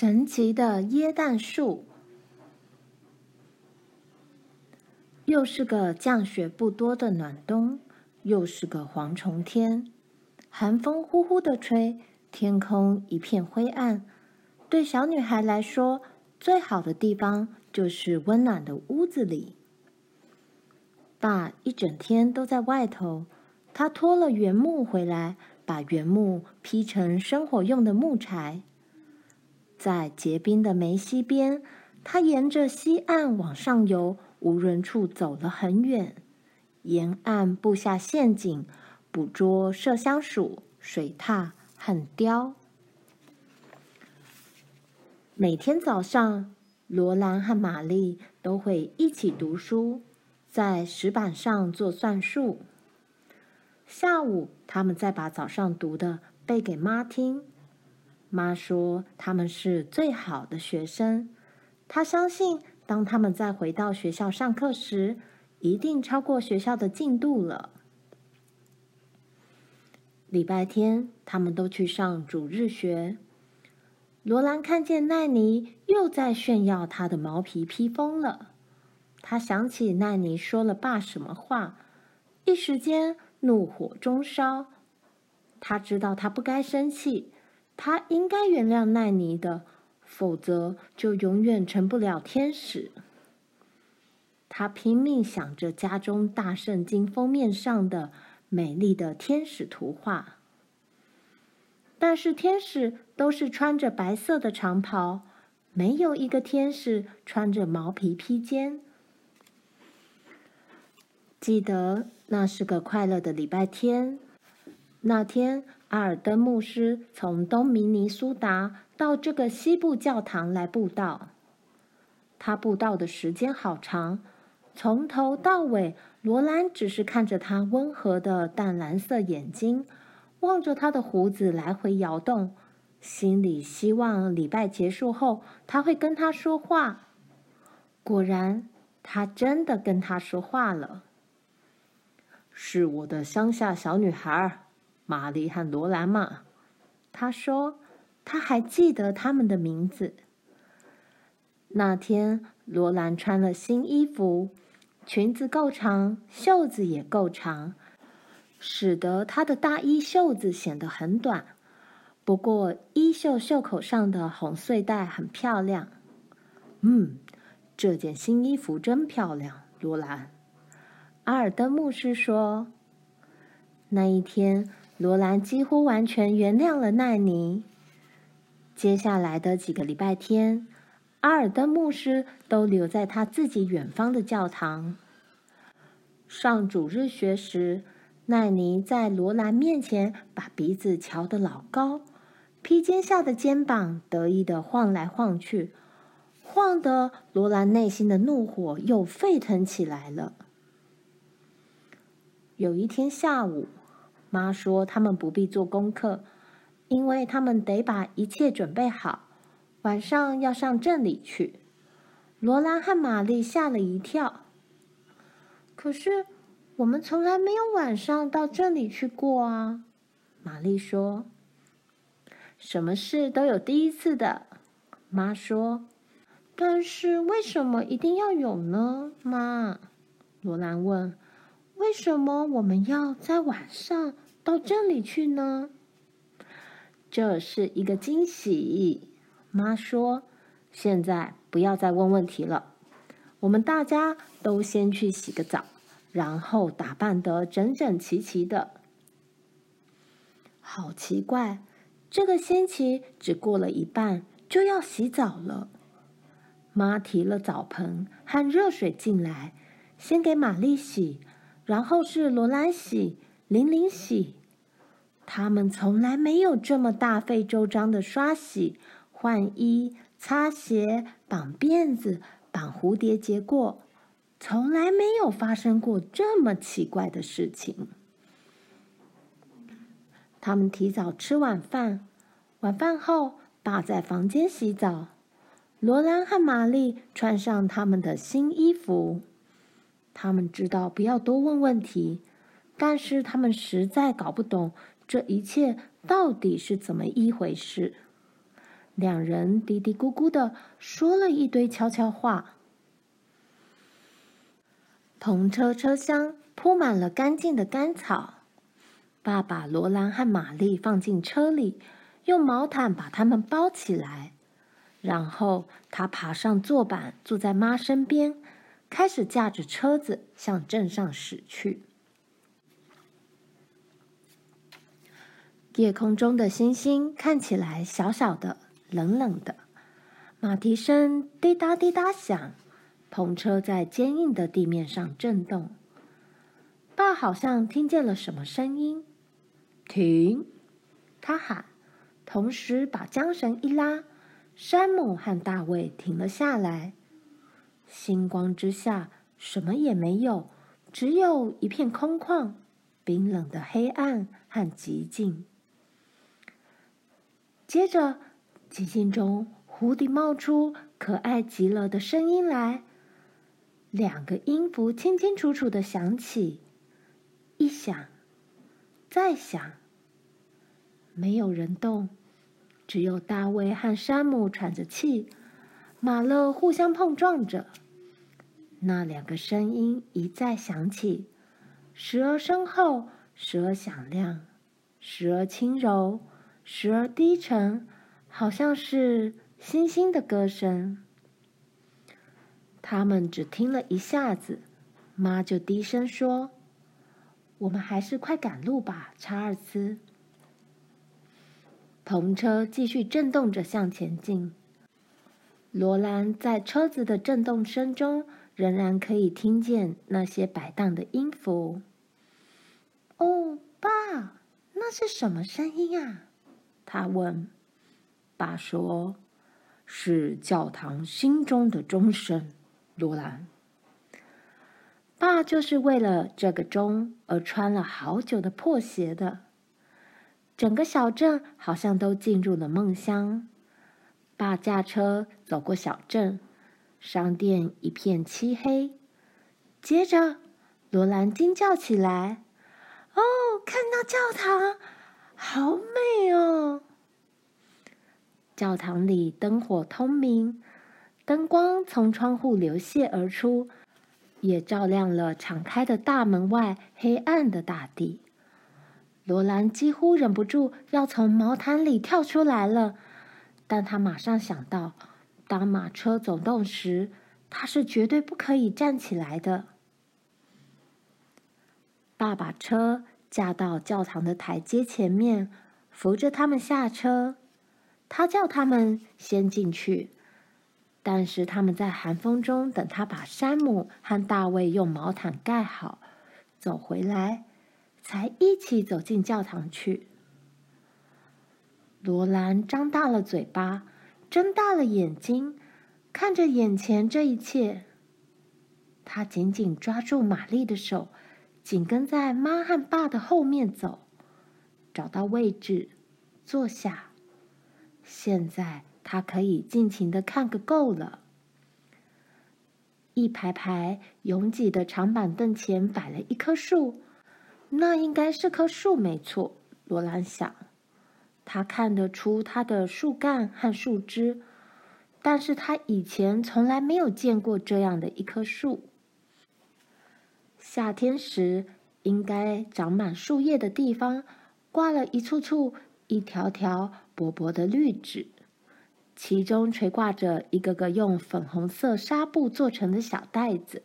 神奇的椰蛋树。又是个降雪不多的暖冬，又是个蝗虫天，寒风呼呼的吹，天空一片灰暗。对小女孩来说，最好的地方就是温暖的屋子里。爸一整天都在外头，他拖了原木回来，把原木劈成生火用的木柴。在结冰的梅溪边，他沿着溪岸往上游无人处走了很远，沿岸布下陷阱，捕捉麝香鼠、水獭和鯛。每天早上，罗兰和玛丽都会一起读书，在石板上做算术。下午，他们再把早上读的背给妈听。妈说他们是最好的学生，她相信当他们再回到学校上课时，一定超过学校的进度了。礼拜天，他们都去上主日学。罗兰看见奈尼又在炫耀他的毛皮披风了，他想起奈尼说了爸什么话，一时间怒火中烧。他知道他不该生气。他应该原谅奈尼的，否则就永远成不了天使。他拼命想着家中大圣经封面上的美丽的天使图画，但是天使都是穿着白色的长袍，没有一个天使穿着毛皮披肩。记得那是个快乐的礼拜天，那天。阿尔登牧师从东明尼苏达到这个西部教堂来布道。他布道的时间好长，从头到尾，罗兰只是看着他温和的淡蓝色眼睛，望着他的胡子来回摇动，心里希望礼拜结束后他会跟他说话。果然，他真的跟他说话了。是我的乡下小女孩。玛丽和罗兰嘛，他说他还记得他们的名字。那天，罗兰穿了新衣服，裙子够长，袖子也够长，使得她的大衣袖子显得很短。不过，衣袖袖口上的红繸带很漂亮。嗯，这件新衣服真漂亮，罗兰。阿尔登牧师说，那一天。罗兰几乎完全原谅了奈尼。接下来的几个礼拜天，阿尔登牧师都留在他自己远方的教堂。上主日学时，奈尼在罗兰面前把鼻子翘得老高，披肩下的肩膀得意的晃来晃去，晃得罗兰内心的怒火又沸腾起来了。有一天下午。妈说：“他们不必做功课，因为他们得把一切准备好，晚上要上镇里去。”罗兰和玛丽吓了一跳。可是我们从来没有晚上到镇里去过啊！玛丽说：“什么事都有第一次的。”妈说：“但是为什么一定要有呢？”妈，罗兰问。为什么我们要在晚上到这里去呢？这是一个惊喜。妈说：“现在不要再问问题了，我们大家都先去洗个澡，然后打扮得整整齐齐的。”好奇怪，这个星期只过了一半就要洗澡了。妈提了澡盆和热水进来，先给玛丽洗。然后是罗兰洗、玲玲洗，他们从来没有这么大费周章的刷洗、换衣、擦鞋、绑辫子、绑蝴蝶结过，从来没有发生过这么奇怪的事情。他们提早吃晚饭，晚饭后爸在房间洗澡，罗兰和玛丽穿上他们的新衣服。他们知道不要多问问题，但是他们实在搞不懂这一切到底是怎么一回事。两人嘀嘀咕咕的说了一堆悄悄话。篷车车厢铺满了干净的干草。爸把罗兰和玛丽放进车里，用毛毯把他们包起来，然后他爬上坐板，坐在妈身边，开始驾着车子向镇上驶去。夜空中的星星看起来小小的、冷冷的，马蹄声滴答滴答响，篷车在坚硬的地面上震动。爸好像听见了什么声音。停！他喊，同时把缰绳一拉，山姆和大卫停了下来。星光之下，什么也没有，只有一片空旷、冰冷的黑暗和寂静。接着，寂静中湖底冒出可爱极了的声音来，两个音符清清楚楚的响起，一响，再响。没有人动，只有大卫和山姆喘着气，马勒互相碰撞着。那两个声音一再响起，时而深厚，时而响亮，时而轻柔，时而低沉，好像是星星的歌声。他们只听了一下子，妈就低声说：“我们还是快赶路吧，查尔斯。”篷车继续震动着向前进。罗兰在车子的震动声中，仍然可以听见那些摆荡的音符。哦，爸，那是什么声音啊？他问。爸说：“是教堂心中的钟声。”罗兰，爸就是为了这个钟而穿了好久的破鞋的。整个小镇好像都进入了梦乡。爸驾车走过小镇，商店一片漆黑。接着，罗兰惊叫起来：“哦，看到教堂，好美哦！”教堂里灯火通明，灯光从窗户流泻而出，也照亮了敞开的大门外黑暗的大地。罗兰几乎忍不住要从毛毯里跳出来了，但他马上想到，当马车走动时，他是绝对不可以站起来的。爸把车驾到教堂的台阶前面，扶着他们下车。他叫他们先进去，但是他们在寒风中等他把山姆和大卫用毛毯盖好，走回来。才一起走进教堂去。罗兰张大了嘴巴，睁大了眼睛，看着眼前这一切。他紧紧抓住玛丽的手，紧跟在妈和爸的后面走，找到位置坐下。现在他可以尽情的看个够了。一排排拥挤的长板凳前摆了一棵树。那应该是棵树，没错。罗兰想，他看得出它的树干和树枝，但是他以前从来没有见过这样的一棵树。夏天时，应该长满树叶的地方，挂了一簇簇、一条条薄薄的绿纸，其中垂挂着一个个用粉红色纱布做成的小袋子。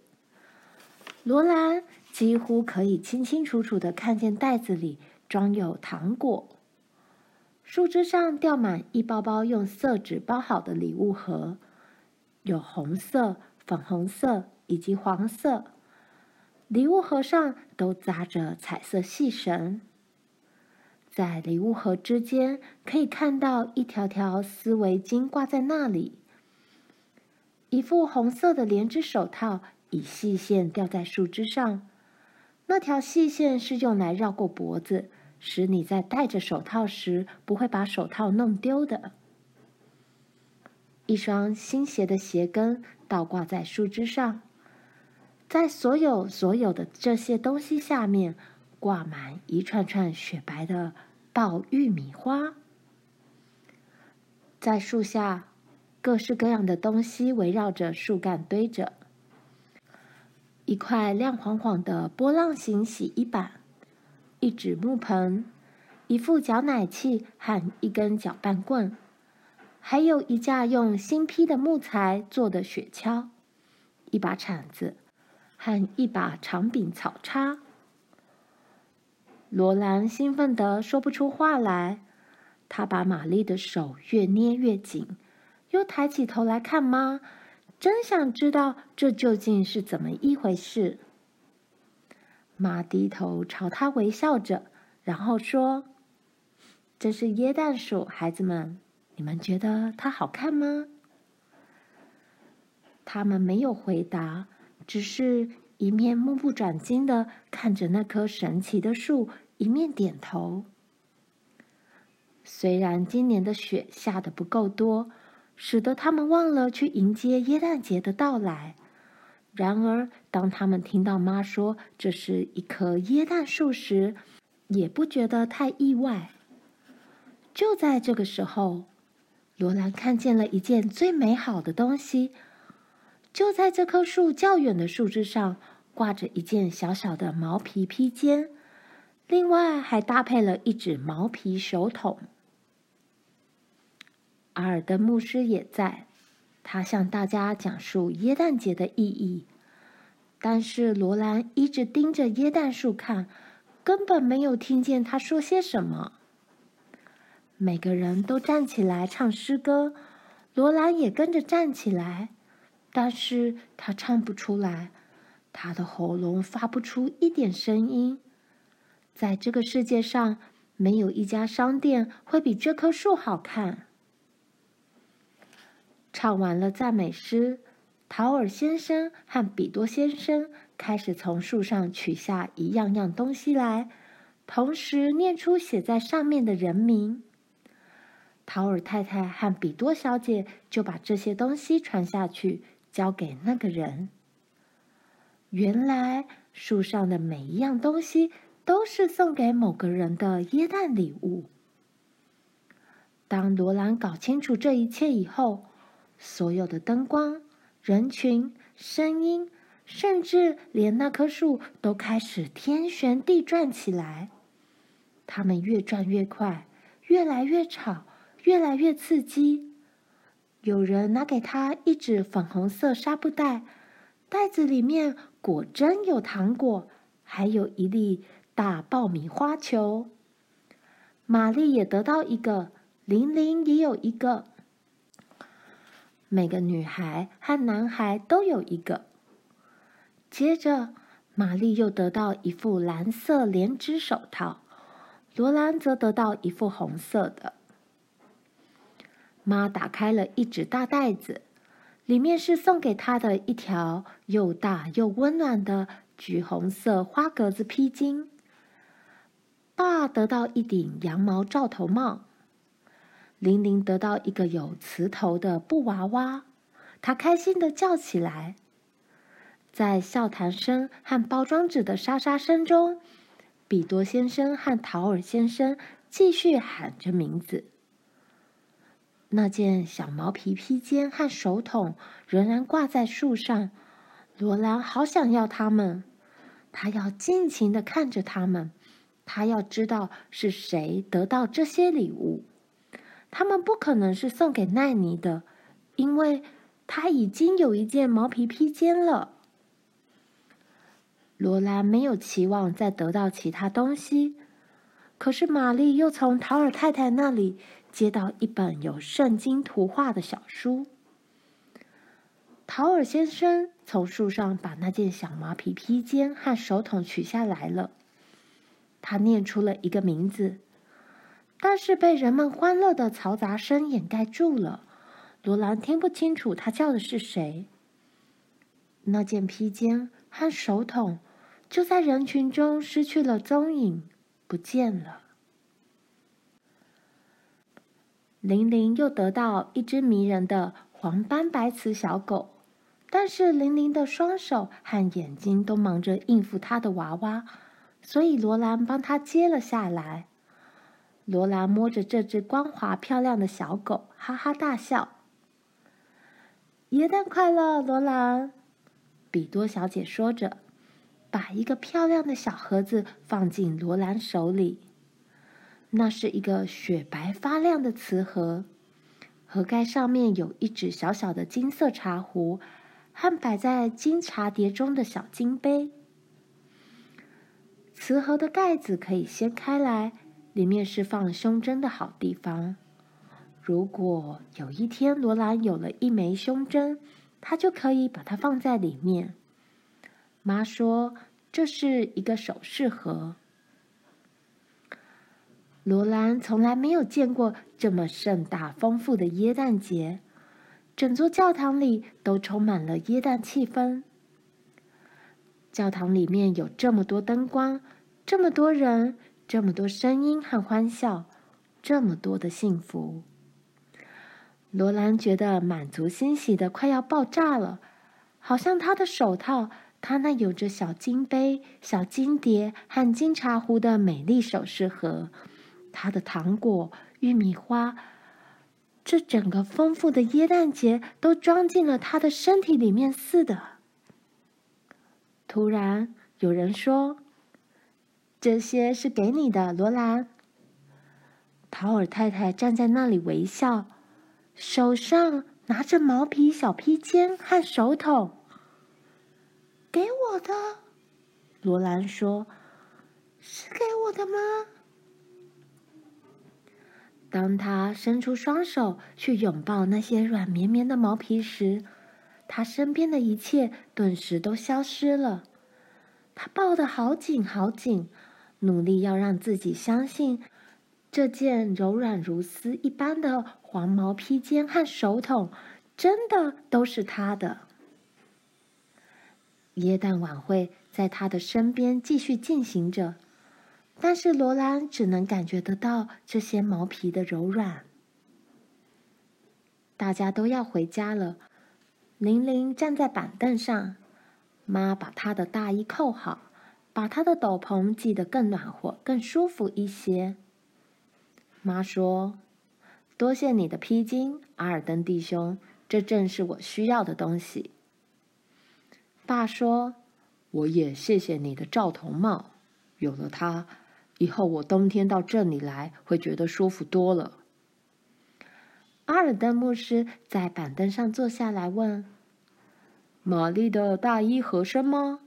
罗兰。几乎可以清清楚楚的看见袋子里装有糖果，树枝上吊满一包包用色纸包好的礼物盒，有红色、粉红色以及黄色。礼物盒上都扎着彩色细绳，在礼物盒之间可以看到一条条丝围巾挂在那里，一副红色的连指手套以细线吊在树枝上。那条细线是用来绕过脖子，使你在戴着手套时不会把手套弄丢的。一双新鞋的鞋跟倒挂在树枝上，在所有所有的这些东西下面，挂满一串串雪白的爆玉米花。在树下，各式各样的东西围绕着树干堆着。一块亮晃晃的波浪形洗衣板，一纸木盆，一副搅奶器和一根搅拌棍，还有一架用新劈的木材做的雪橇，一把铲子和一把长柄草叉。罗兰兴奋得说不出话来，他把玛丽的手越捏越紧，又抬起头来看妈。真想知道这究竟是怎么一回事。妈低头朝他微笑着，然后说：“这是椰蛋树，孩子们，你们觉得它好看吗？”他们没有回答，只是一面目不转睛的看着那棵神奇的树，一面点头。虽然今年的雪下得不够多。使得他们忘了去迎接耶诞节的到来。然而，当他们听到妈说这是一棵椰蛋树时，也不觉得太意外。就在这个时候，罗兰看见了一件最美好的东西。就在这棵树较远的树枝上，挂着一件小小的毛皮披肩，另外还搭配了一只毛皮手桶。阿尔登牧师也在，他向大家讲述耶诞节的意义。但是罗兰一直盯着耶诞树看，根本没有听见他说些什么。每个人都站起来唱诗歌，罗兰也跟着站起来，但是他唱不出来，他的喉咙发不出一点声音。在这个世界上，没有一家商店会比这棵树好看。唱完了赞美诗，陶尔先生和比多先生开始从树上取下一样样东西来，同时念出写在上面的人名。陶尔太太和比多小姐就把这些东西传下去，交给那个人。原来树上的每一样东西都是送给某个人的耶诞礼物。当罗兰搞清楚这一切以后，所有的灯光、人群、声音，甚至连那棵树都开始天旋地转起来。它们越转越快，越来越吵，越来越刺激。有人拿给他一纸粉红色纱布袋，袋子里面果真有糖果，还有一粒大爆米花球。玛丽也得到一个，玲玲也有一个。每个女孩和男孩都有一个。接着，玛丽又得到一副蓝色连指手套，罗兰则得到一副红色的。妈打开了一只大袋子，里面是送给她的一条又大又温暖的橘红色花格子披巾。爸得到一顶羊毛罩头帽。玲玲得到一个有磁头的布娃娃，她开心地叫起来。在笑谈声和包装纸的沙沙声中，比多先生和陶尔先生继续喊着名字。那件小毛皮披肩和手桶仍然挂在树上。罗兰好想要它们，他要尽情地看着它们，他要知道是谁得到这些礼物。他们不可能是送给奈尼的，因为他已经有一件毛皮披肩了。罗兰没有期望再得到其他东西，可是玛丽又从陶尔太太那里接到一本有圣经图画的小书。陶尔先生从树上把那件小毛皮披肩和手桶取下来了，他念出了一个名字。但是被人们欢乐的嘈杂声掩盖住了，罗兰听不清楚他叫的是谁。那件披肩和手桶就在人群中失去了踪影，不见了。玲玲又得到一只迷人的黄斑白瓷小狗，但是玲玲的双手和眼睛都忙着应付她的娃娃，所以罗兰帮她接了下来。罗兰摸着这只光滑漂亮的小狗，哈哈大笑。元旦快乐，罗兰！比多小姐说着，把一个漂亮的小盒子放进罗兰手里。那是一个雪白发亮的瓷盒，盒盖上面有一只小小的金色茶壶，和摆在金茶碟中的小金杯。瓷盒的盖子可以掀开来，里面是放胸针的好地方。如果有一天罗兰有了一枚胸针，她就可以把它放在里面。妈说这是一个首饰盒。罗兰从来没有见过这么盛大丰富的耶诞节，整座教堂里都充满了耶诞气氛。教堂里面有这么多灯光，这么多人，这么多声音和欢笑，这么多的幸福。罗兰觉得满足欣喜的快要爆炸了，好像他的手套，他那有着小金杯、小金碟和金茶壶的美丽首饰盒，他的糖果、玉米花，这整个丰富的耶诞节都装进了他的身体里面似的。突然，有人说：“这些是给你的，罗兰。”陶尔太太站在那里微笑，手上拿着毛皮小披肩和手桶。“给我的。”罗兰说，“是给我的吗？”当他伸出双手去拥抱那些软绵绵的毛皮时，他身边的一切顿时都消失了，他抱得好紧好紧，努力要让自己相信，这件柔软如丝一般的黄毛披肩和手桶，真的都是他的。耶诞晚会在他的身边继续进行着，但是罗兰只能感觉得到这些毛皮的柔软。大家都要回家了。玲玲站在板凳上，妈把她的大衣扣好，把他的斗篷系得更暖和、更舒服一些。妈说：“多谢你的披巾，阿尔登弟兄，这正是我需要的东西。”爸说：“我也谢谢你的罩头帽，有了它，以后我冬天到这里来会觉得舒服多了。”阿尔登牧师在板凳上坐下来问：“玛丽的大衣合身吗？”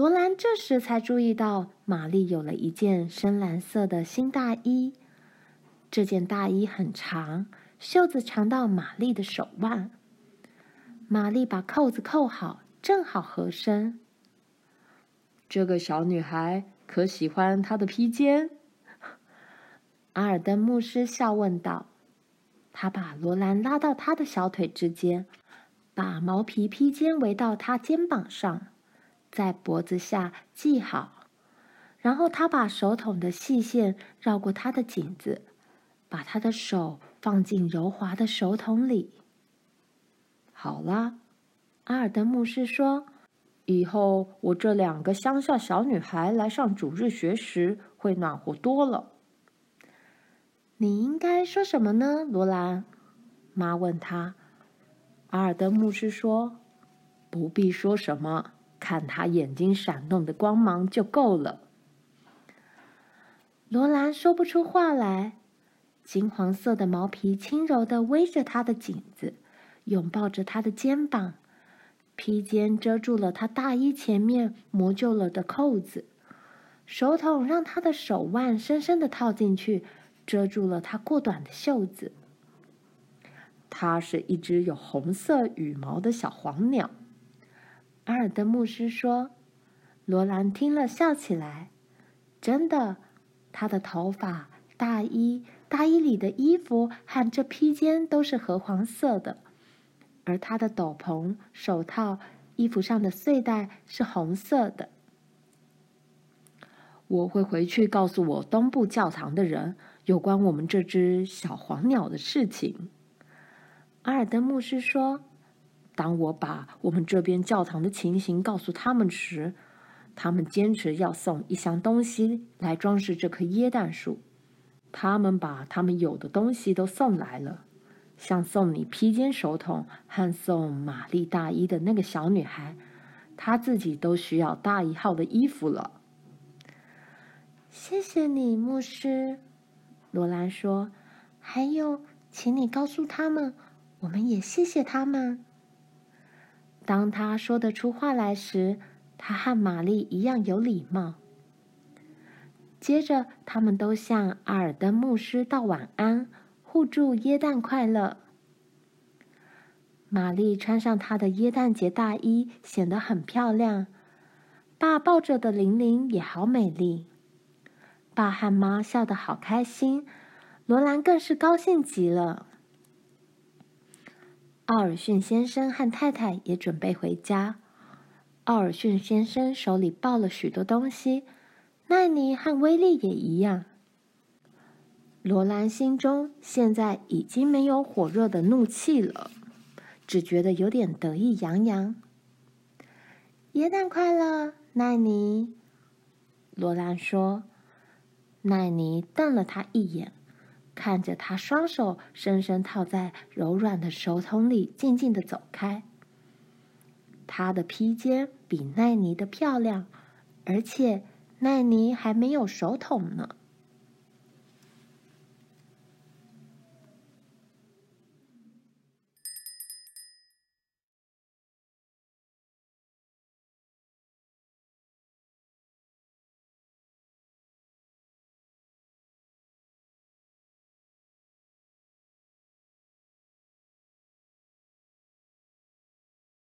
罗兰这时才注意到，玛丽有了一件深蓝色的新大衣。这件大衣很长，袖子长到玛丽的手腕。玛丽把扣子扣好，正好合身。这个小女孩可喜欢她的披肩？阿尔登牧师笑问道。他把罗兰拉到他的小腿之间，把毛皮披肩围到他肩膀上，在脖子下系好。然后他把手筒的细线绕过他的颈子，把他的手放进柔滑的手筒里。好啦，阿尔登牧师说：“以后我这两个乡下小女孩来上主日学时，会暖和多了。”你应该说什么呢，罗兰？妈问他。阿尔登牧师说：“不必说什么，看他眼睛闪动的光芒就够了。”罗兰说不出话来。金黄色的毛皮轻柔地围着他的颈子，拥抱着他的肩膀。披肩遮住了他大衣前面磨旧了的扣子，手桶让他的手腕深深地套进去。遮住了他过短的袖子。它是一只有红色羽毛的小黄鸟。阿尔登牧师说：“罗兰听了笑起来。真的，他的头发、大衣、大衣里的衣服和这披肩都是褐黄色的，而他的斗篷、手套、衣服上的穗带是红色的。我会回去告诉我东部教堂的人。”有关我们这只小黄鸟的事情，阿尔登牧师说：“当我把我们这边教堂的情形告诉他们时，他们坚持要送一箱东西来装饰这棵椰蛋树。他们把他们有的东西都送来了，像送你披肩手桶和送玛丽大衣的那个小女孩，她自己都需要大一号的衣服了。谢谢你，牧师。罗兰说：“还有，请你告诉他们，我们也谢谢他们。”当他说得出话来时，他和玛丽一样有礼貌。接着，他们都向阿尔登牧师道晚安，互祝耶诞快乐。玛丽穿上她的耶诞节大衣，显得很漂亮。爸抱着的玲玲也好美丽。爸和妈笑得好开心，罗兰更是高兴极了。奥尔逊先生和太太也准备回家。奥尔逊先生手里抱了许多东西。奈尼和威利也一样。罗兰心中现在已经没有火热的怒气了，只觉得有点得意洋洋。耶诞快乐，奈尼！罗兰说。奈尼瞪了他一眼，看着他双手深深套在柔软的手桶里，静静的走开。他的披肩比奈尼的漂亮，而且。奈尼还没有手桶呢。